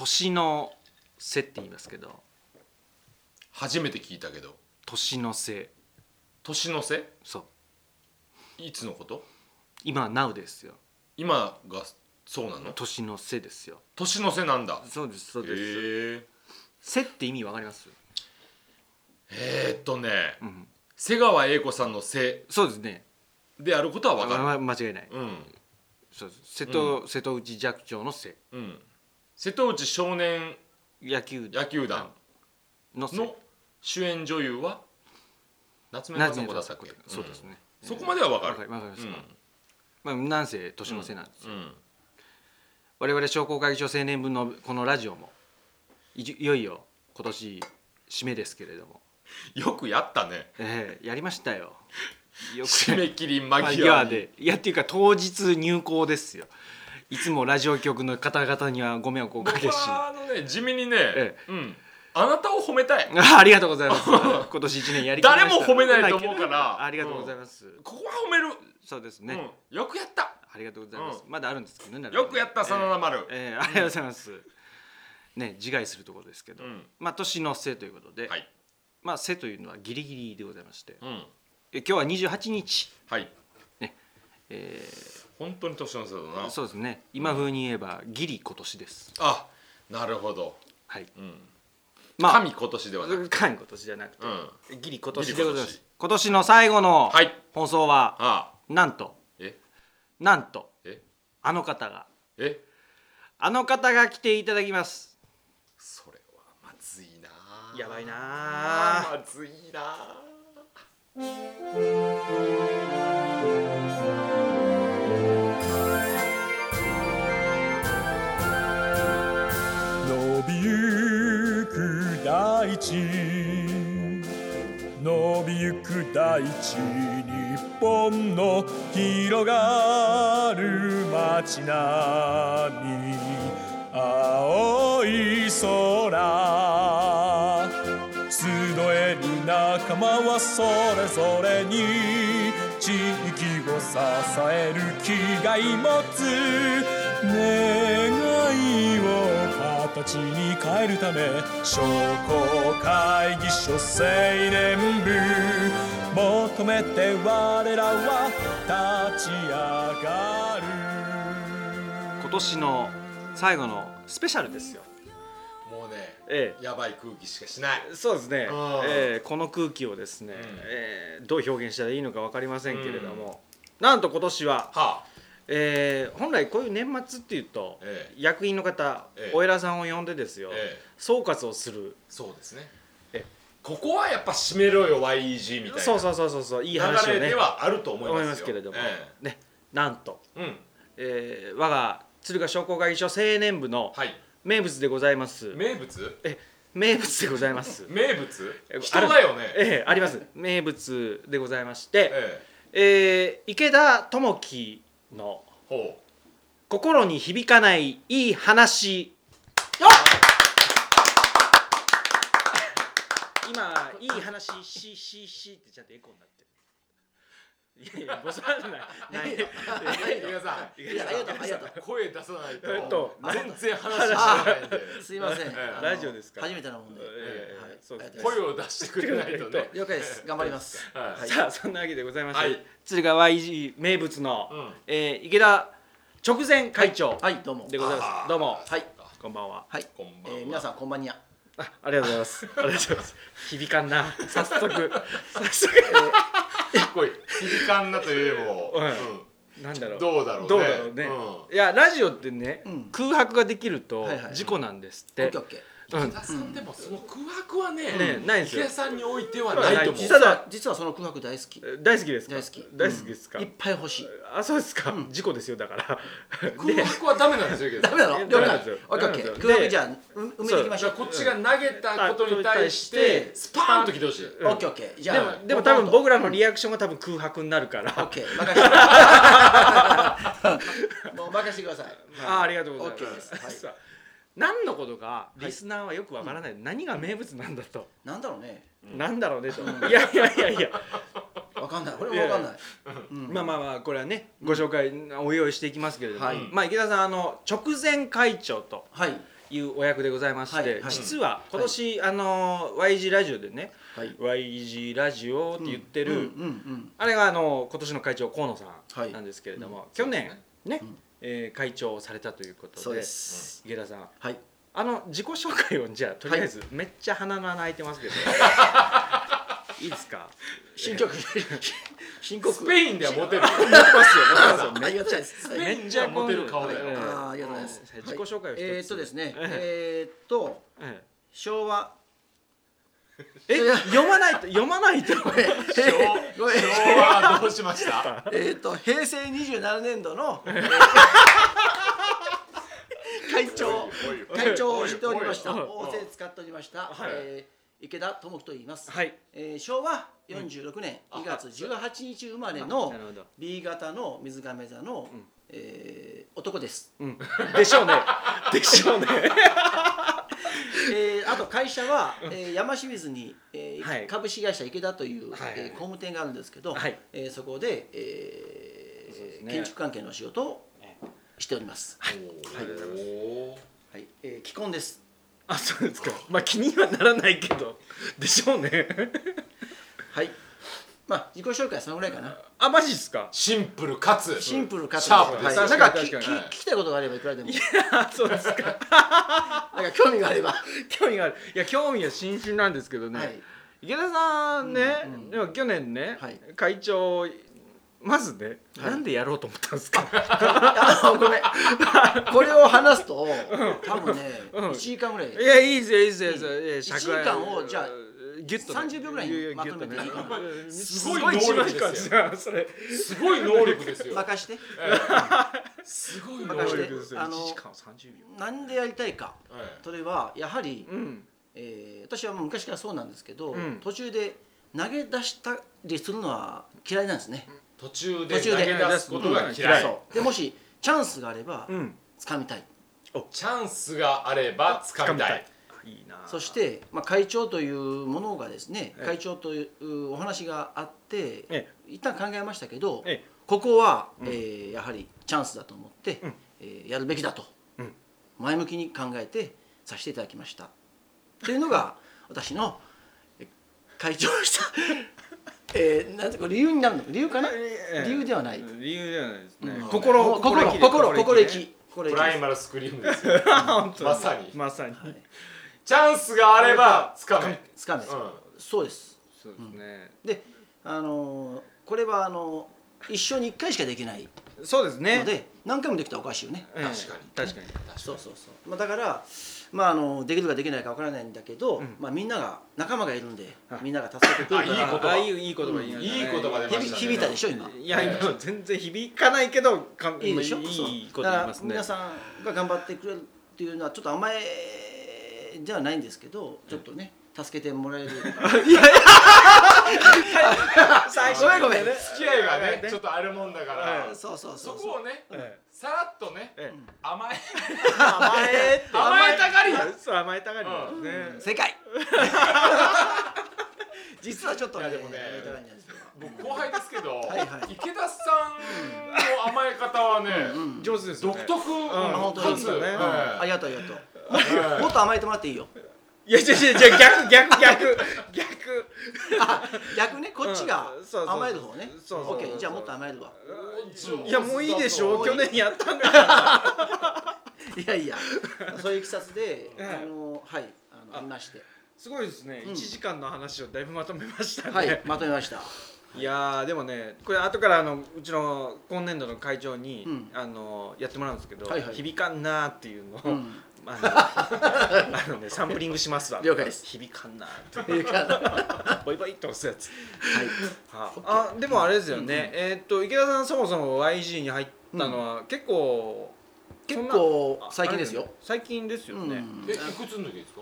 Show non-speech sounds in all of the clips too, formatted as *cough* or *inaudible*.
年の瀬って言いますけど。初めて聞いたけど。年の瀬。年の瀬？そう。いつのこと？今は NOW ですよ。今がそうなの？年の瀬ですよ。年の瀬なんだ。そうですそうです。へえ瀬って意味わかります、えー、っとね。うん、瀬川栄子さんの瀬。そうですね。であることは分かる。ま間違いない。うん。そうです。瀬戸,、瀬戸内寂聴の瀬。うん瀬戸内少年野球野球団。の主演女優は？夏目雅子だったっけそうですね、うん。そこまでは分かる。わかります、うん。まあ、なんせ年の瀬なんですよ、うん。我々商工会議所青年分のこのラジオもいよいよ今年締めですけれども、よくやったね。ええやりましたよ。*laughs* よく。締め切り間際で。いやっていうか当日入校ですよいつもラジオ局の方々にはご迷惑をおか僕けし。はあのね地味にね、えうん、あなたを褒めたい。あありがとうございます。*laughs* 今年一年やり誰も褒めないと思うから。*laughs* ありがとうございます、ここは褒める、そうですね、うん、よくやった。ありがとうございます、まだあるんですけどねよくやった真田丸、ええ。ありがとうございます、ね自害するところですけど、うん。まあ年の瀬ということで、はい、まあ瀬というのはギリギリでございまして、うん、え今日は28日、はい。え本当に年の瀬だな。ーそうですね。今風に言えばギリ今年です。あなるほど、はい。うん、まあ神今年ではなく神今年じゃなくて、うギリ今年。でございまギリす今年の最後のはい。放送は、あなんとえ？なんとえ？あの方が。え？あの方が来ていただきます。それはまずいなやばいなあ。まずいな伸地伸びゆく大地日本の広がる街並み青い空集える仲間はそれぞれに地域を支える気概持つ願いを形に変えるため商工会議所青年部求めて我らは立ち上がる。今年の最後のスペシャルですよ。もうねえやばい空気しかしない。えそうですね。うん、ええこの空気をですね、ん。ええどう表現したらいいのか分かりませんけれども、なんと今年は、はええ本来こういう年末っていうと、え役員の方、ええ。お偉さんを呼んでですよ、ええ。総括をする。そうですね。えここはやっぱ締めろよ YEG みたいな。そうそうそうそうそういい話をね。流れではあると思いますよ。ますけれども、えねなんと、えうん。えー我が敦賀商工会議所青年部のはい。名物でございます、名物？え名物でございます。*laughs* 名物？え人だよね。ええあります。名物でございまして、え。えー池田智樹の。えほう「心に響かないいい話」今いい話しししってちゃんとエコーになって。るいやいやボソない。ない皆さんいやありがとうありがとう声出さないえっとと全然話しないんですいません、ラジオですから初めてなもんで、声を出してくれないとね了解です頑張りますはいさあそんなわけでございまして、はい敦賀 YG 名物の、池田直前会長はいどうもでございます、どうもはいこんばんははいこんばんはえー皆さんこんばんにゃあありがとうございます。ありがとうございます。響かんな。早速。早速。*laughs* こい。響かんなといえもう。んうなんだろう。どうだろうね。どうだろうね、うん。いやラジオってね、うん。空白ができるとはいはい事故なんですってオッケーオッケーうん。池田さんでもその空白はねねないんですよ。池田さんにおいてはないと思う。ただ実は実はその空白大好き。大好きですか？大好き。大好きですか、いっぱい欲しい。あそうですか、事故ですよだから。空白はダメなんですよ池田さん。ダメなの？え了解ダメなんですよ。オッケーオッケダメなんですよ。ー空白じゃあう埋めていきましじゃあょうこっちが投げたことに対してスパーンと来てほしい。オッケーオッケー。じゃあでもでも多分僕らのリアクションが多分空白になるから、オッケー。任せて *laughs* もう任せてください。あありがとうございまですす、はい。さあ何のことかリスナーはよくわからない、何が名物なんだと、なんだろうね。なんだろうねと、いやいやいやいや、わかんない。俺もわかんない。うん。まあまあまあこれはねご紹介お用意していきますけれども、はい。まあ池田さんあの直前会長とはい。いうお役でございまして、はいはい。実は今年、あの YG ラジオでねはい。YG ラジオって言ってる、うんうんうんあれがあの今年の会長河野さはい。んなんですけれども、うん。去年ね、んえー会長をされたということで。す。池田さん。はい。あの自己紹介をじゃあとりあえず、めっちゃ鼻の穴開いてますけど。*laughs* いいですか？新曲。*laughs* 新曲。スペインではモテる。ますよますよ。ありがたいですはいペインではモテる顔だよ。ええあーありがとうございます。自己紹介をえーっとですねええ。ーっとえ。昭和ええ読まないと読まないと。昭ごめん。昭和はどうしました？えーっと平成27年度のえー会長。会長をしておりました。大勢使っておりました。はい。えー池田智樹と言います。はい。えー昭和46年2月18日生まれなのるほど。B 型の水亀座のえー男です。うん。でしょうね。でしょうねえーあと会社は、えー山清水に、えーはい。株式会社池田という、はい。えー工務店があるんですけど、はい。えーそこで、えーね。建築関係の仕事をしております。おー。はい、えー既婚です。あそうですか。まあ気にはならないけど。でしょうね。はい。まあ自己紹介はそのぐらいかな。あマジっすか？シンプルかつ。シンプルかつ。シャープですはい、なんかきき確かに。聞きたいことがあればいくらでも。あそうですか。*laughs* なんか興味があれば。興味がある。いや興味は津々なんですけどね、はい。池田さんね、うんうんでも去年ね、はい。会長まずね、はい。なんでやろうと思ったんですか？あのごめん。これを話すと多分ね、うん。1時間ぐらい。いやいいですよいいですよいいですよ。いや一時間をじゃあギュッとね。30秒ぐらいにまとめて。いすごい能力ですよじだそれ。すごい能力ですよ任して。すごい能任して。力ですよあの1時間30秒。なんでやりたいか。えそれはやはり、うん。えー私はもう昔からそうなんですけど、うん。途中で投げ出したりするのは嫌いなんですね。え途中で。投げ出すことがうん嫌いでもしチャンスがあればうん。掴みたい。チャンスがあれば掴みたいいいなそして、まあ、会長というものがですね、ええ。会長というお話があって、え一旦考えましたけど、えここは、うん。えーやはりチャンスだと思って、うん。えーやるべきだと、うん。前向きに考えてさせていただきました。というのが *laughs* 私のえ会長をした、*laughs* えー、なんてこれ理由になるの？理由かな、ええ。理由ではない。理由ではないですね、うん。心心心意気で心心意ね気心意プ気ライマルスクリームですよ。*laughs* 本当まさに。まさに、チャンスがあれば掴め。つかめ、うそうです。そうですね、であのーこれはあのー一生に一回しかできない。そうですね。ので何回もできたらおかしいよね。ええ。確かに。確かに。そうそうそう。まあだからまああのできるかできないかわからないんだけど、うん。まあみんなが仲間がいるんではいみんなが助けてくれる。から。あいいことあいいいい言葉言いましたね。いい言葉出ましたね。響響いたでしょ今。いや今全然響かないけどいいでしょ？いいこと言いますね。皆さんが頑張ってくれるっていうのはちょっと甘えではないんですけど、ちょっとね助けてもらえる。最ごめんごめん。付き合いがね。ちょっとあるもんだから。そうそうそそう。そう。こをねえさらっとねえ甘え。甘え甘えたがり。そう甘えたがり。うん。ね。正解。実はちょっとね、いやでもねやりたがりなんですよ。僕後輩ですけどはいはい。池田さんの甘え方はねうん上手です独特ね。えありがとうありがとう。えもっと甘えてもらっていいよ。いや違う違う違う逆逆逆逆。あ逆ね？こっちが甘える方ね。そうそう。オッケーじゃあもっと甘えるわ。いやもういいでしょ。去年やったんだから。*laughs* いやいや。そういういきさつでええ。あのはい。あのあありまして。すごいですね。うん。1時間の話をだいぶまとめましたね、はいまとめました。いやーでもねこれ後からあのうちの今年度の会長に、うん。あのやってもらうんですけど、はいはい。響かんなーっていうのを、うん。あのあのねサンプリングしますわ。了解です。響かんなーって。ボイボイって押すやつ。い。はあ。でもあれですよね、えーっと池田さんそもそも YG に入ったのは結構、結そんな構あ最近ですよ。あれ。最近ですよね、うんえいくつの時ですか？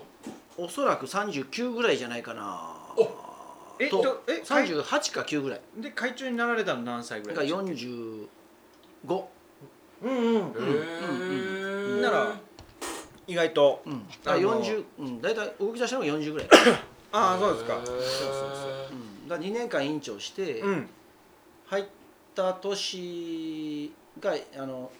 おそらく39ぐらいじゃないかな。えととえ38か9ぐらい。で会長になられたの何歳ぐだかららいですか45。うんうんへーなら意外と。うん。だからあの40うん大体動き出したのが40ぐらい。*coughs* ああそうですか。へー。うん。だから2年間委員長して。うん。入った年があの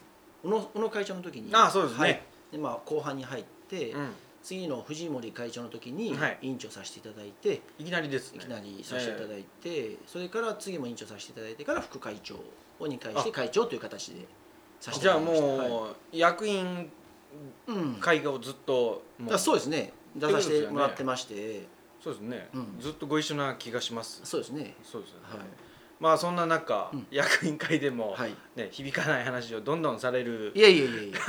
宇野宇野会長の時にあそうですね。はい。でまあ、後半に入って、うん。次の藤森会長の時にはい。委員長させていただいて、いきなりですね。いきなりさせていただいて、それから次も委員長させていただいてから副会長を2回して会長という形でさせてじゃあいただきました。もう、役員うん、会をずっともだからそうですね。出させてもらってまして、そうですね、うん。ずっとご一緒な気がします。そうですね。そうですよね、はい。まあそんな中、うん。役員会でも、はい。ね、響かない話をどんどんされる。いやいやいやいや。*laughs*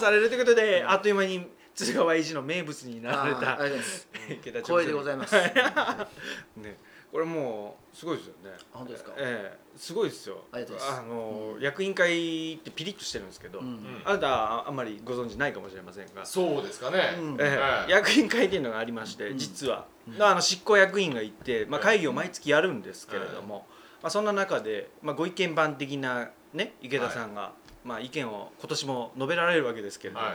されるということで、あっという間に鶴川維持の名物になられた *laughs* 光栄でございます。*laughs* ね、これもうすごいですよね。本当ですか？ええすごいですよ。ありがとうございます。の、うん。役員会ってピリッとしてるんですけど、うん。うん。あなたはあんまりご存知ないかもしれませんが、そうですかね、うん。ええ。ええ。役員会っていうのがありまして、うん。実は、うん。あの執行役員がいて、まあ、会議を毎月やるんですけれども、まあ、そんな中で、まあ、ご意見番的な、ね、池田さんが、まあ、意見を今年も述べられるわけですけれども、は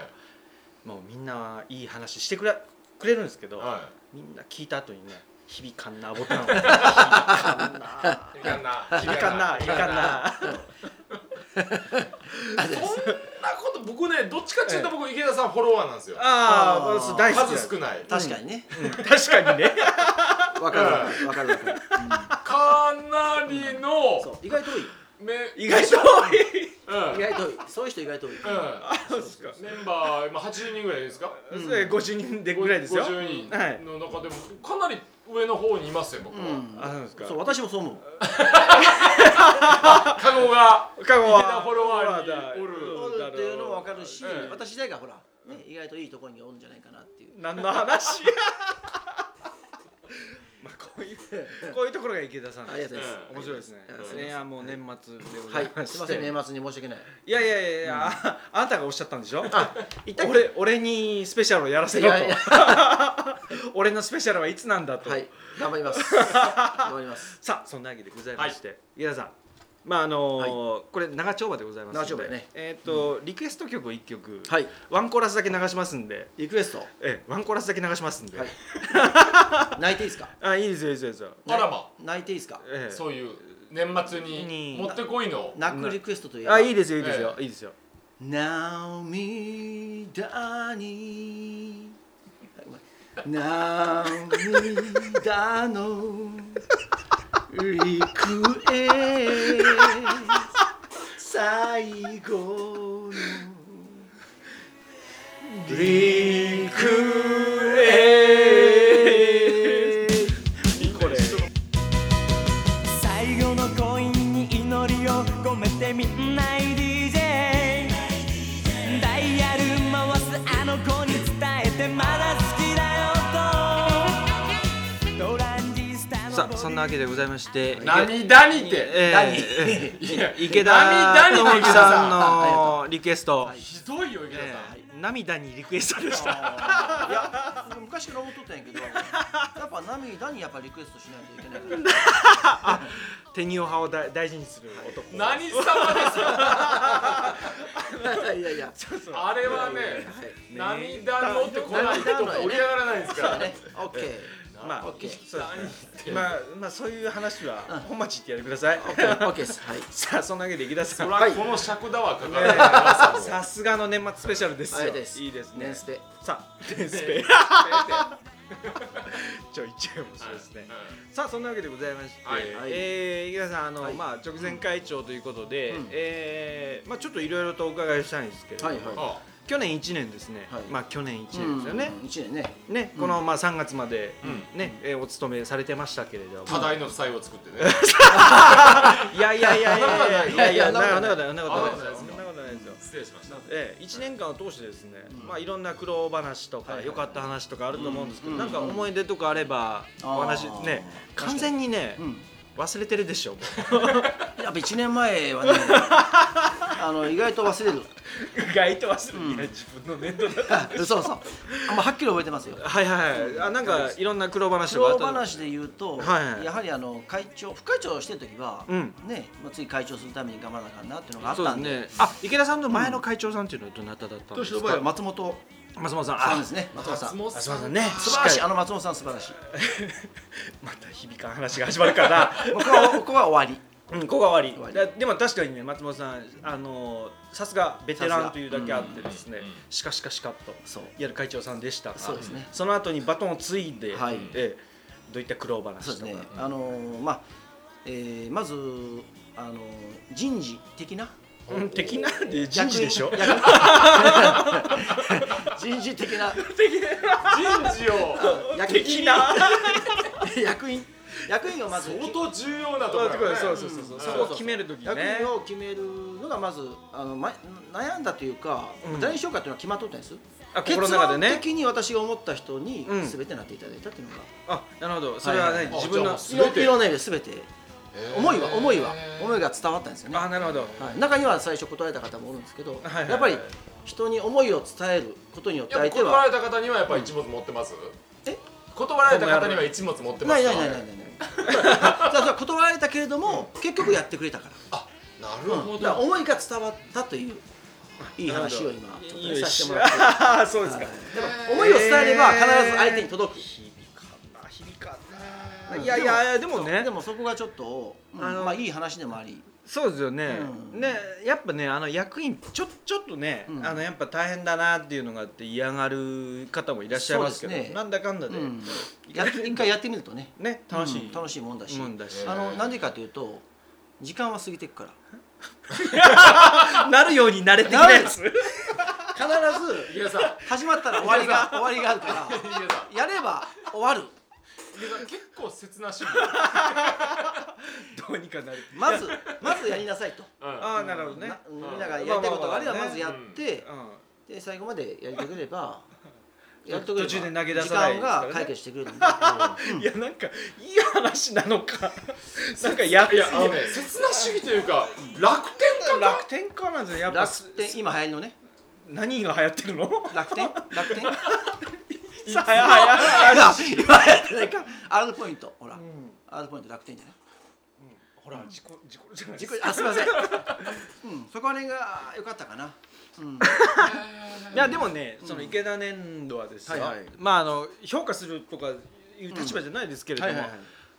もうみんないい話してくれくれるんですけど、い。はみんな聞いた後にね響かんなボタンを。響かんな。いいかんな。響かんな。響かんな。そんなこと僕ねどっちかっていうと僕池田さんフォロワーなんですよ。ああ大好き数少ない。確かにね。うん。確かにね。わかるわかるわかるわかる、かなりの意外と多い。め意外と多い。うん。意外と多い。そういう人意外と多い、うん。そうですか。メンバー今80人ぐらいですか？それ50人でぐらいですよ。50人はいの中でもかなり上の方にいますよ僕は、うん。あそうですか。そう私もそう思う。*laughs* カゴが香川池田フォロワーにおるおるっていうのも分かるし、ええ私自体がほら、ね、意外といいところにおるんじゃないかなっていう。何の話？ういうこういうところが池田さんありがとうございます面白いですね。うございます。いやもう年末でござはい。すいません年末に申し訳ない。いやいやいやいや、あ *laughs* あなたがおっしゃったんでしょ？言ったっけ俺俺にスペシャルをやらせろと。いやいや。*laughs* 俺のスペシャルはいつなんだと、はい。頑張ります。*laughs* 頑張ります。さあそんなわけでございまして、池田さんまああのーこれ長丁場でございますので。長丁場やね。えっ、と、リクエスト曲を1曲、はい。ワンコーラスだけ流しますんで。リクエスト？ええワンコーラスだけ流しますんで、はい。*laughs* 泣いていいですか？あいいですよいいですよいいですよ。あらま泣いていいですか？ええ。そういう年末ににもってこいの。泣くリクエストといえばあいいですよいいですよ、いいですよ。涙に涙の *laughs* リクエス最後の。リクんなわけでございまして涙にて、え何？えいや池田智之さんのリクエスト、はい。ひどいよ池田さん、ええ涙にリクエストでした。いや昔から思っとったんやけどやっぱ涙にやっぱリクエストしないといけない。から手におはをだ大事にする男。何様ですか？いやいやあれはね涙のってこないと盛り上がらないですからね。オッケーまあオッケー。そう何言ってんの？まあまあそういう話はうん。本町行ってやってください。オッケーオッケーです。はい。*laughs* さあそんなわけで池田さんそらこの尺だわかかえる。え。さすがの年末スペシャルですよ。あれです。いいですね。年スペさあ年スペ。*laughs* ちょいちょい面白いですね。さあそんなわけでございまして、はい。えー池田さんあの、はい。まあ直前会長ということで、うん。えーまあちょっといろいろとお伺いしたいんですけれども、はいはい。あ去年1年ですね、はい。まあ去年1年ですよね、うん一年ね。ねこのまあ3月まで、うね、えーお勤めされてましたけれども、多大の負債を作ってね。*laughs* いやいやいやいやいやいやなことない。そんなことないそんなことない。あそんなことないですよ。失礼しました。ええ、1年間を通してですね、まあ、いろんな苦労話とかはいはい。良かった話とかあると思うんですけど、うんなんか思い出とかあればお話ね完全にねうん。忘れてるでしょも *laughs* やっぱ一年前はねあの意外と忘れる。う意外と忘れて、いや自分の年度だあ *laughs* そうそう。あんまはっきり覚えてますよ。はいはいはい。あなんかいろんな苦労話苦とかあった？労話で言うと、はいはい。やはりあの会長副会長をしてる時は、うん。ね、まあ、次会長するために頑張らなあかんなっていうのがあったんで。ね。あ池田さんの前の会長さんっていうのはどなただったんですか？年の場合は松本松本さん。さんあですね。松本さん。松本さん。ね。素晴らしい。あの松本さん素晴らしい。り *laughs* また響かん話が始まるから。*laughs* 僕はここは終わりうん、ここが終わ終わり。でも確かにね松本さんあのさすがベテランというだけあってですね、しかしかしかっとやる会長さんでした。がそうですね。その後にバトンを継いで、はい。ええどういった苦労話とか。そうですね、あのーまあ、えーまず、あのー人事的なうん、的な？で人事でしょ？人事 *laughs* 的な。人事を役員 *laughs* 的な？役員役員をまず相当重要なとこそうろね。そうそうそうそう、うん。そこを決めるとき役ね員を決めるのがまずあの、ま、悩んだというか、うん。誰にしようかというのは決まっとったんです。あ結心の中で的に私が思った人にうん。全てなっていただいたっていうのが、あなるほど。それはね、自分の全て。いろんな意味で全て思いは思いは思いが伝わったんですよね、あなるほど。はい、中には最初断られた方もおるんですけど、はいはいはい。やっぱり人に思いを伝えることによって相手は断られた方にはやっぱ一物持ってます？え？断られた方には一物持ってますか？ないないないないないないだから断られたけれども、結局やってくれたから。なるほど。思いが伝わったといういい話を今ちょっとねいいさせてもらって。ああ *laughs* そうですか、はい。でも思いを伝えれば必ず相手に届く、響かんな。響かんな。いやいやいやでもね。でもそこがちょっと、うん。あのまあいい話でもありそうですよね、うん。ねやっぱねあの役員ちょちょっとね、うん。あのやっぱ大変だなっていうのがあって嫌がる方もいらっしゃいますけどね。なんだかんだで、うん。やって一回やってみるとねね楽しい、うん楽しいもんだし。あのなんでかというと時間は過ぎていくから。*laughs* なるように慣れてきたやつ。必ず始まったら終わりが終わりがあるからやれば終わる結構切な趣味。*laughs* どうにかなる。まずまずやりなさいと。うん。ああなるほどね。なみんながやりたいことがあればまずやってうで最後までやりてくればやってくれば途中で投げ出さない時間が解決してくれるんで。ん、いやなんかいい話なのか。*laughs* なんかやいやあのね切な主義というか楽天かな？楽天家なんですよ。やっぱ楽天今流行りのね。何が流行ってるの？楽天？楽天？さあはやはや今流行ってないか R ポイント。ほら。R ポイント楽天じゃない？ほら自己自己じゃない。自己あすみません。うん。そこら辺が良かったかな。うん。いやでもね、その池田年度はですよ、まああの評価するとかいう立場じゃないですけれども、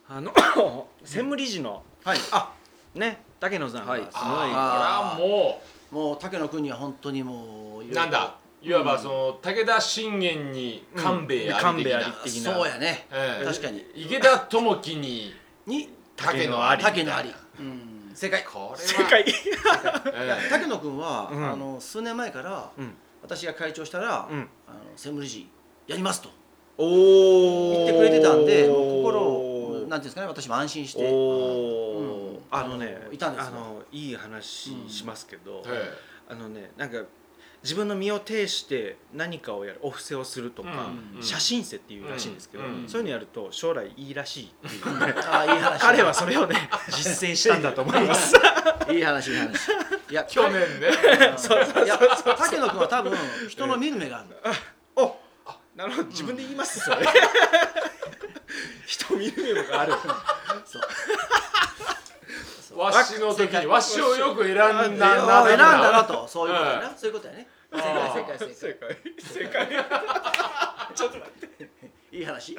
あの *laughs* 専務理事のはい。あね竹野さんがはい。すごい、あこれはももう竹野君には本当にもうなんだ？いわばその武田信玄に官兵衛あり的な。官兵衛あり的な。そうやね。ええ確かに。池田智樹にに竹野あり。竹野あり。うん。正解。これは。世界いやえ竹野君は、うん。あの数年前から、うん。私が会長したら、うん。あの専務理事やりますと。おお言ってくれてたんでもう心をなんていうんですかね私も安心して。おお、うん。あのねいたんですよ。あのいい話しますけど、えあのねなんか自分の身を挺して何かをやるお布施をするとか、うん写真世っていうらしいんですけど、うん。そういうのやると将来いいらしいっていう。ねああいい話彼はそれをね実践したんだと思います。*laughs* いい話いい話。いや去年ね。いや竹野君は多分人の見る目がある、おなるほど。自分で言いますそれ。*laughs* 人見る目がある。そう。わしの時にわしをよく選んだあな選んだなと。とそういうことやな、そういうことやね正解正解正解正解正解。ちょっと待って。いい話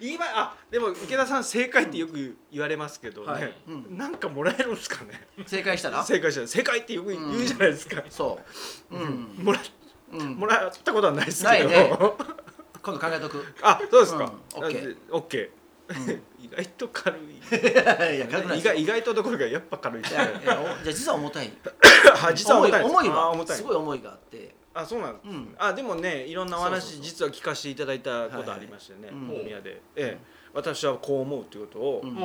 言いまあでも池田さん正解ってよく言われますけどね、はいうんなんかもらえるんですかね。正解したら正解したら正解ってよく言うじゃないですか。そううん、もらうん、もらったことはないですけど。ないね今度考えとくあそうですか。うんオッケーオッケー。*laughs* 意外と軽い。いや軽くない意外意外とどころかやっぱ軽い。いやいやおじゃあ実は重たい。*laughs* あ実は重たい。です。重いはあ重たい。すごい重いがあって。あそうなんです、うん。あでもねいろんなお話そうそうそう。実は聞かせていただいたことありましてね、はいはい大宮で、ええ、私はこう思うということを、うん。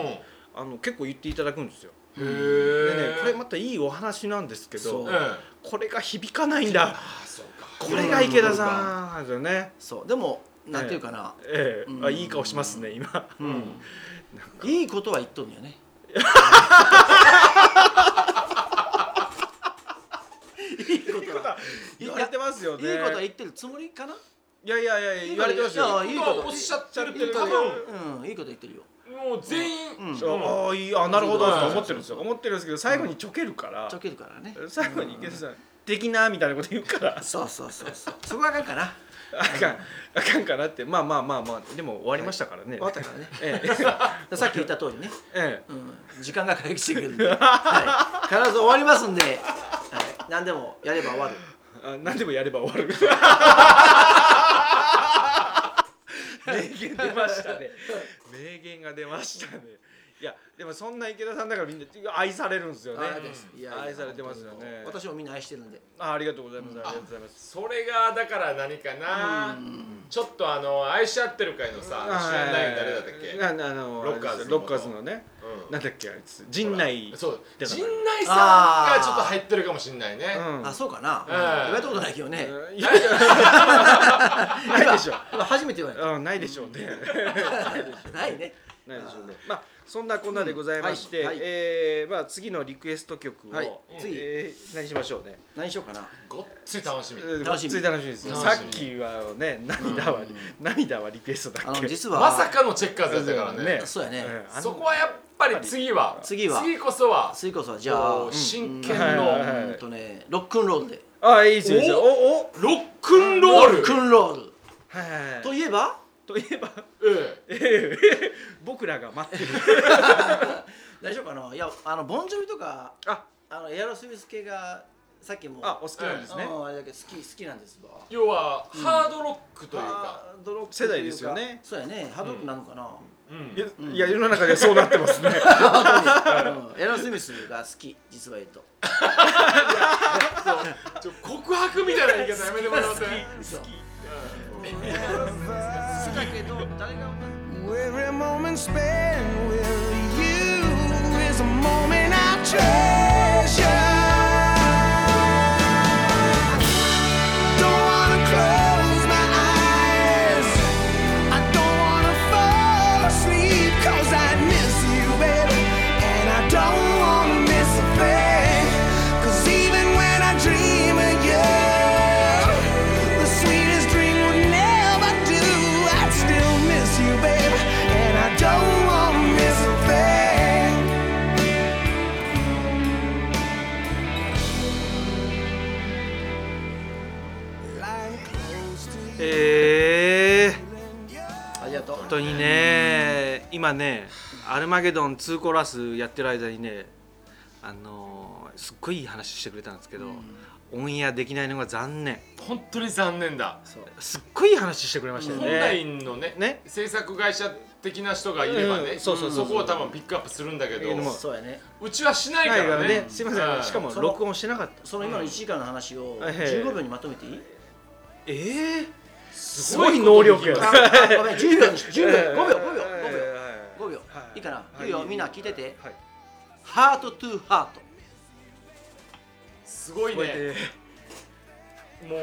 あの結構言っていただくんですよ。えでねこれまたいいお話なんですけどそう。えこれが響かないんだ。あそうか。これが池田さんなんですよね。そう。でもなんていうかな、ええ。うん。あいい顔しますね今。うん。いいことは言っとるんよね。いいことは。言われてますよね。いいことは言ってるつもりかな？いやいやいや言われてますよ。いいこと。おっしゃってるけど。多分。うんいいこと言ってるよ。もう全員。うん。そうああいいあなるほどうんと思ってるんですよ。思ってるんですけど最後にちょけるから。ちょけるからね。最後に池田さん「的な」みたいなこと言うから。そうそうそうそう。そこがあかんかなあかんあかんかなって。まあまあまあまあでも終わりましたからね、終わったからね。ええ。*laughs* さっき言った通りね、ええ。うん、時間が回復してくれるんで、*laughs* はい、必ず終わりますんで、はい、何でもやれば終わる。あ何でもやれば終わる。*laughs* 名言出ましたね。名言が出ましたねいやでもそんな池田さんだからみんな愛されるんですよね。あです。いやいや愛されてますよね。私もみんな愛してるんで。あありがとうございます、あ。りがとうございます。それがだから何かな。ちょっとあの愛し合ってる会のさ知らない誰だったっけあのロッカーズのロッカーズのね、うん。なんだっけあいつ。陣内。そう。陣内さんがちょっと入ってるかもしれないね。うん。あそうかな、ん。言われたことないけどね、*laughs* いやないでしょ。今初めて言われた。うんないでしょうね。*laughs* ないね。ないでしょうね。まあそんなこんなでございまして、うんはいはい。えーまあ次のリクエスト曲を、はい。次えー何しましょうね？何しようかな。ごっつい楽しみ。楽しみごっつい楽しみです。さっきはね涙は、涙はリクエストだあっけ？の実はまさかのチェッカーズだからね。そうやねうんそこはやっぱり次は次は。次こそは次こそはじゃあ真剣はいはいのはいうんとねロックンロールで。あいいですよいいですよ。おおロックンロール。ロックンロール。はいはいはい。といえばといえばええ。ええ僕らが待ってる。*laughs* 大丈夫かな？いやあのボンジョビとかあ。あのエアロスミス系がさっきもあお好きなんですね、うんあれだけど好き好きなんですわ要はハードロックというか。ハードロック世代ですよね。そうやね。ハードロックなのかな、うん。いやいや世の中でそうなってますね。*laughs* うん。エアロスミスが好き実は言うと。*laughs* ちょ告白みたいな言い方やめてもらって。そう好きだけど誰が Every moment spent 今ねアルマゲドン2コーラスやってる間にねあのーすっごいいい話してくれたんですけど、オンエアできないのが残念。本当に残念だ。すっごいいい話してくれましたよ本ね、来のねね。制作会社的な人がいればね、うん。そうそうそうこを多分ピックアップするんだけど、そうやね。うちはしないはいからからね。ねすいません。しかも録音してなかった。その今の1時間の話をはい15秒にまとめていい？ええ。すすごい能力や。ん10秒にし10秒5秒。5秒5秒はい5秒。はいいいかなはい。いいよみんな聞いてて。はい。ハートトゥーハートすごいね。もう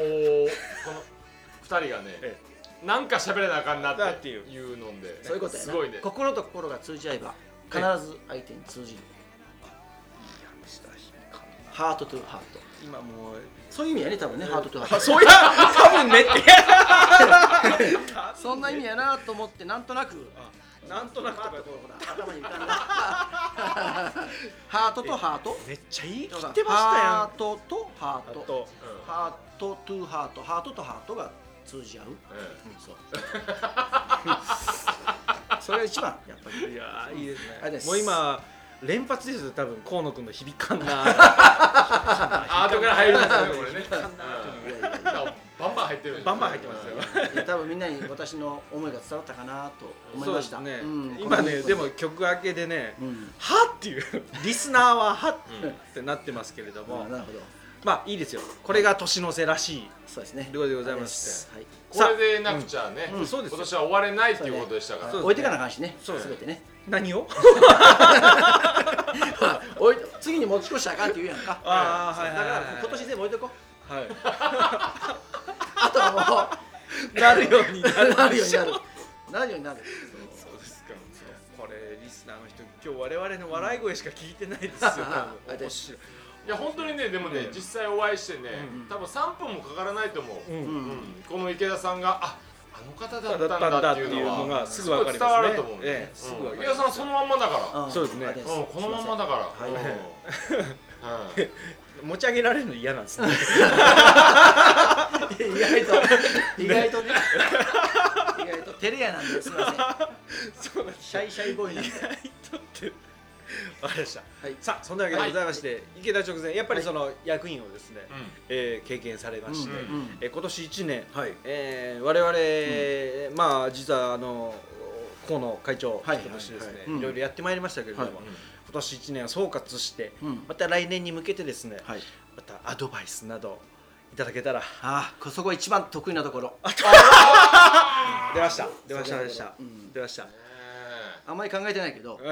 この2人がねえなんか喋れなあかんなだってっていう。いうのでそういうことやな。すごいね。心と心が通じ合えば必ず相手に通じる。ハートトゥーハート今もうそういう意味やね多分ねハートトゥーハートそういや多分ね。って *laughs* そんな意味やなと思ってなんとなくなんとなく。とかほら頭に浮かんだ。ハートとハート？めっちゃいい？切ハってましたやートとハート。んあとハートトゥーハート。ハートとハートが通じ合う。そう。*laughs* それが一番やっぱり。いやーいいですあれです。ねもう今連発ですよ多分河野君の響かんなアー。*laughs* トから入りますよねこれね入ってるバンバン入ってますよ。いや多分みんなに私の思いが伝わったかなと思いました。今ねでも曲明けでねうん「は」っていう。リスナーは「は」ってなってますけれども、あなるほど。まあいいですよ。これが年の瀬らしいそうですね。ということでございまして。はい。これでなくちゃね、うん。そうですよ。今年は終われないっていうことでしたから、置いてかなあかんしね。そうです。全てね。何を？*laughs* 置いて次に持ち越したらあかんって言うやんか。あーはいだから今年全部置いとこう。はい。あ *laughs* とはもなるようになうるなるようになるなるようになる。そうですか。これリスナーの人今日我々の笑い声しか聞いてないですよ。*laughs* 面白い。いや本当にねでもね、実際お会いしてね、多分3分もかからないと思う、うん。うんこの池田さんがああの方だだったんんだってていううのがすぐ分かり伝ますねわると思うね、ええすぐ分かり池田さんそのまんまだから、ん。そうですね。あうん、このまんまだから、はい。うん。はい。*laughs* 持ち上げられるの嫌なんですね *laughs* 意外と。意外とね。意外と。照れ屋なんですみません。そうなんシャイシャイボーイなんで。とってわかりました、はいさあそんなわけでございまして、池田直前やっぱりはい。その役員をですね、えー経験されまして、うんうんえー今年1年、はい。えー我々、まあ実はあの河野会長はいとしてですね、はいはいいろいろやってまいりましたけれども、はい。今年1年を総括して、うん。また来年に向けてですね、はい。またアドバイスなどいただけたら。ああそこ一番得意なところ。出ました。出ました出ました、うん。出ました。あんまり考えてないけど。*laughs*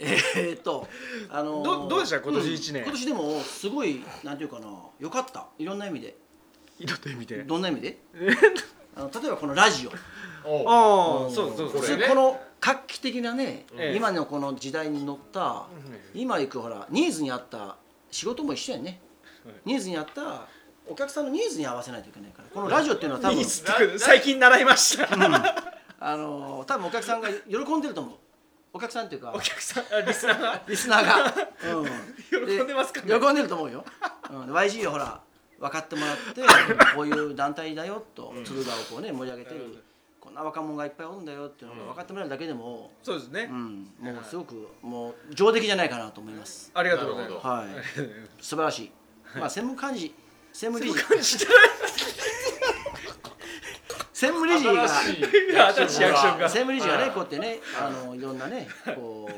えーっとあのーどどうでした？今年一年。うん今年でもすごいなんていうかな良かった。いろんな意味で。いろんな意味で？どんな意味で？*laughs* あの例えばこのラジオ。ああそうそうそう。これね。この画期的なね、ええ。今のこの時代に乗った、今行くほらニーズに合った仕事も一緒やね、ニーズに合ったお客さんのニーズに合わせないといけないから。このラジオっていうのは多分最近習いました。あの多分お客さんが喜んでると思う。お客さんっていうかお客さんあリスナーが？*laughs* リスナーが、うん、喜んでますかね？喜んでると思うよ、うん、YG をほら分かってもらって *laughs* こういう団体だよと敦賀をこうね盛り上げてる。こんな若者がいっぱいおるんだよっていうのが分かってもらえるだけでも、そうですね、うん、もうすごくもう上出来じゃないかなと思います。ありがとうございます。はい。素晴らしい。まあ専務幹事専務理事。専務理事が専務理事がねこうやってねあのいろんなねこう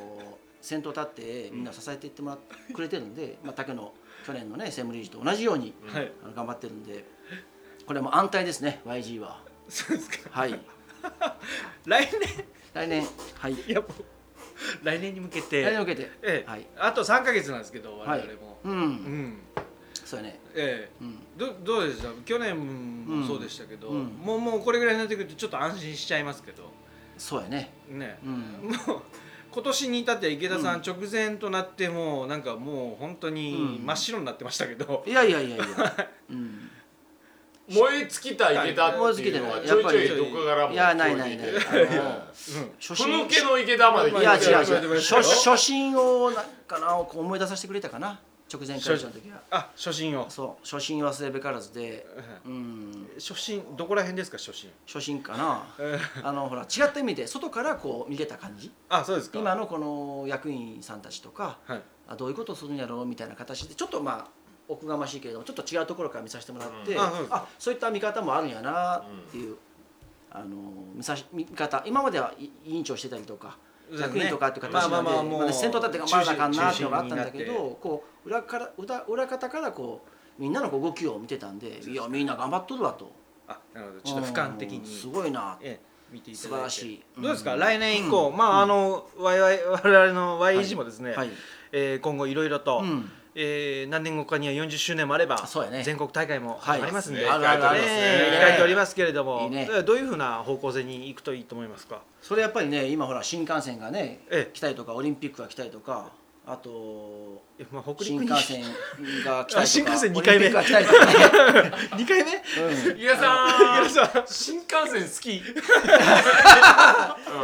先頭立ってみんな支えていってもらってくれてるんで、まあ、竹の去年のね専務理事と同じように、はい。あの頑張ってるんでこれはもう安泰ですね YG は。そうですか。はい *laughs* 来来年。はい。年いやもう来年に向けて。来年に向けて、ええ。はい。あと3か月なんですけど我はい。々も、ううん。んそうやね。ええ。うん。どどうでした？去年もそうでしたけど、うん。もうもうこれぐらいになってくるとちょっと安心しちゃいますけど。そうやね。ね、うん。もう今年に至っては池田さん。直前となってもうなんかもう本当にうん。真っ白になってましたけど、いやいやいやいや、*laughs* うん、燃え尽きた池田っていうのがちょいちょいどこからもいやないないない。初ふぬけの池田までいや違う違う。ましたよ。初初心をなんかなこう思い出させてくれたかな？直前会長の時は。あ初心を。そう。初心忘れべからずで。うん。初心どこら辺ですか？初心。初心かな？あのほら違った意味で外からこう見れた感じ？あそうですか。今のこの役員さんたちとかはい。あどういうことをするんやろう？みたいな形でちょっとまあおこがましいけれどもちょっと違うところから見させてもらって、うんあそういった見方もあるんやなっていう、あの見さし見方。今までは委員長してたりとか役員とかっていう形なんで、まあまあまあもうまあ先頭立って頑張らなあかんなっていうのがあったんだけどこう裏から裏裏方からこうみんなのこう動きを見てたんでいやみんな頑張っとるわと。あなるほど。ちょっと俯瞰的に。うんすごいな。ええ見ていた素だいて。晴らしい。どうですか、うん。来年以降、まああの我々我々の YG もですね、はい。えー今後いろいろと、うんえー何年後かには40周年もあればね。全国大会もあはい。りますんで、あるあるあるえね。ー控えておりますけれどもいいね。どういうふうな方向性に行くといいと思いますか？それやっぱりね今ほら新幹線がねええ。来たりとかオリンピックが来たりとかあとえまあ、北陸に。新幹線が来たりとか。あ新幹線オリン二回目ピックが来たりとか。ね、2回目？うん。池田さん。さん。新幹線好き。*laughs*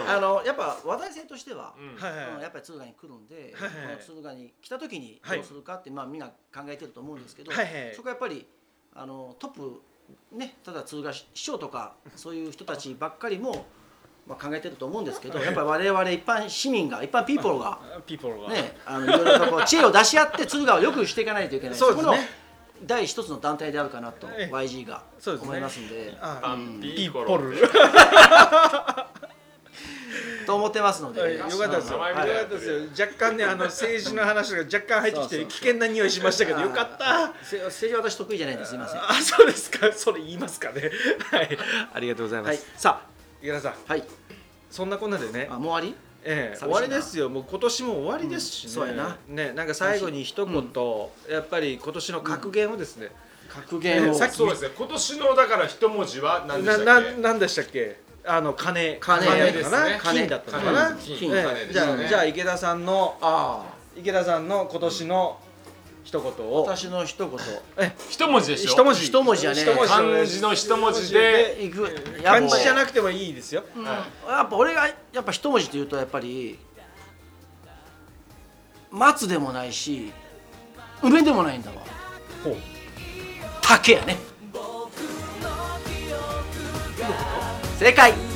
あのやっぱ話題性としては、うん。はいはいうんやっぱり敦賀に来るんで、はいはいこの敦賀に来た時にはいどうするかって、まあみんな考えてると思うんですけど、はいはい。そこはやっぱりあのトップねただ敦賀市市長とかそういう人たちばっかりも、まあ、考えてると思うんですけどやっぱり我々一般市民が一般ピーポーが *laughs* ピーポーが、ねあのいろいろとこう知恵を出し合って敦賀を良くしていかないといけない。*laughs* そうですね。この第一つの団体であるかなとええ。YG がそうですね。思いますんで。ピピーポル。*laughs* と思ってますので、はいよかったですよ。はい。よかったですよ。若干ねあの政治の話が若干入ってきて危険な匂いしましたけどよかった。せ政治は私得意じゃないんです。すいません。あそうですか。それ言いますかね。はい。ありがとうございます。はい。さあ池田さん。はい。そんなこんなでね。あ。もう終わり？ええ、終わりですよ。もう今年も終わりですしね、うんそうやな。ねなんか最後に一言、やっぱり今年の格言をですね、格言を。さっき。そうですね。今年のだから一文字は何でなしたっけ？ななんでしたっけ？あの金。金。だったですね。のかな金だったのかな、金。ええ。金金ですじゃあね。じゃあ池田さんのあ。池田さんの今年の一言を。私の一言。え一文字でしょ？一文字。一文字やね。漢字の一文字で。いく漢字じゃなくてもいいですよ、うん、やっぱ俺がやっぱ一文字というとやっぱり松でもないし梅でもないんだわ。ほう。竹やね。正解。